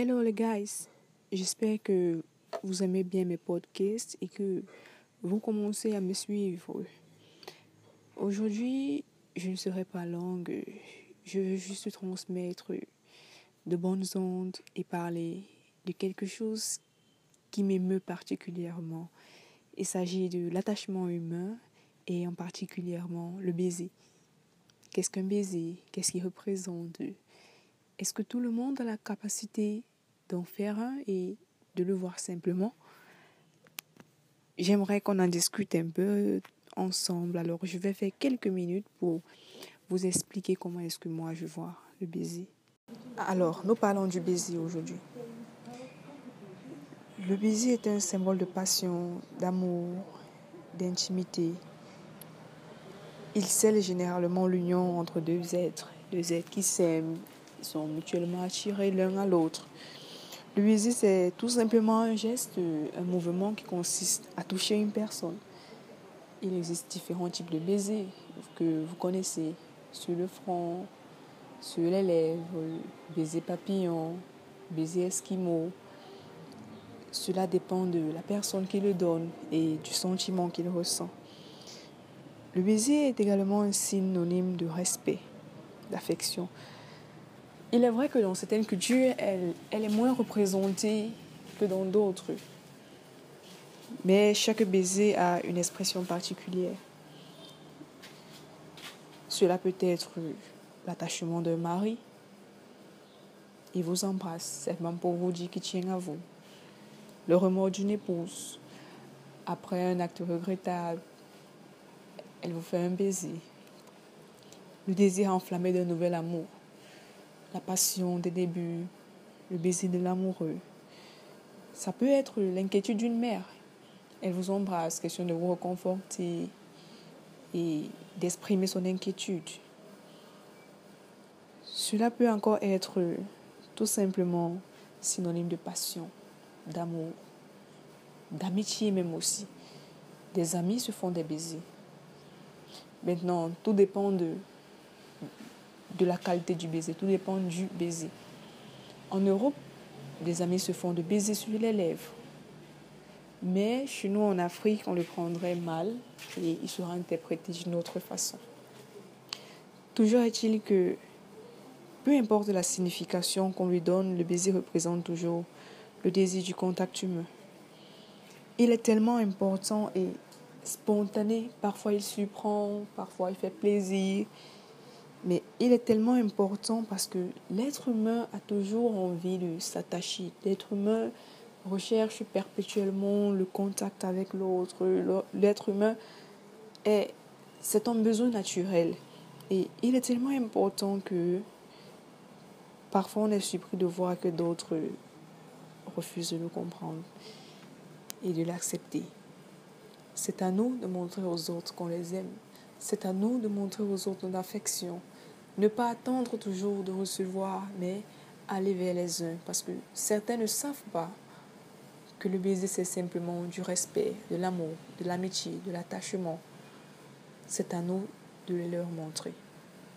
Hello les guys, j'espère que vous aimez bien mes podcasts et que vous commencez à me suivre. Aujourd'hui, je ne serai pas longue, je veux juste transmettre de bonnes ondes et parler de quelque chose qui m'émeut particulièrement. Il s'agit de l'attachement humain et en particulièrement le baiser. Qu'est-ce qu'un baiser? Qu'est-ce qu'il représente? Est-ce que tout le monde a la capacité d'en faire un et de le voir simplement? J'aimerais qu'on en discute un peu ensemble. Alors, je vais faire quelques minutes pour vous expliquer comment est-ce que moi je vois le baiser. Alors, nous parlons du baiser aujourd'hui. Le baiser est un symbole de passion, d'amour, d'intimité. Il scelle généralement l'union entre deux êtres, deux êtres qui s'aiment, sont mutuellement attirés l'un à l'autre. Le baiser, c'est tout simplement un geste, un mouvement qui consiste à toucher une personne. Il existe différents types de baisers que vous connaissez, sur le front, sur les lèvres, baiser papillon, baiser esquimau, cela dépend de la personne qui le donne et du sentiment qu'il ressent. Le baiser est également un synonyme de respect, d'affection. Il est vrai que dans certaines cultures, elle, est moins représentée que dans d'autres. Mais chaque baiser a une expression particulière. Cela peut être l'attachement d'un mari. Il vous embrasse, c'est même pour vous dire qu'il tient à vous le remords d'une épouse. Après un acte regrettable, elle vous fait un baiser. Le désir enflammé d'un nouvel amour. La passion des débuts. Le baiser de l'amoureux. Ça peut être l'inquiétude d'une mère. Elle vous embrasse, question de vous reconforter et d'exprimer son inquiétude. Cela peut encore être tout simplement synonyme de passion d'amour, d'amitié même aussi. Des amis se font des baisers. Maintenant, tout dépend de, de la qualité du baiser, tout dépend du baiser. En Europe, des amis se font des baisers sur les lèvres. Mais chez nous en Afrique, on le prendrait mal et il sera interprété d'une autre façon. Toujours est-il que, peu importe la signification qu'on lui donne, le baiser représente toujours le désir du contact humain. Il est tellement important et spontané. Parfois il surprend, parfois il fait plaisir. Mais il est tellement important parce que l'être humain a toujours envie de s'attacher. L'être humain recherche perpétuellement le contact avec l'autre. L'être humain est, c'est un besoin naturel. Et il est tellement important que parfois on est surpris de voir que d'autres refuse de nous comprendre et de l'accepter. C'est à nous de montrer aux autres qu'on les aime. C'est à nous de montrer aux autres notre affection. Ne pas attendre toujours de recevoir, mais aller vers les uns. Parce que certains ne savent pas que le baiser, c'est simplement du respect, de l'amour, de l'amitié, de l'attachement. C'est à nous de le leur montrer.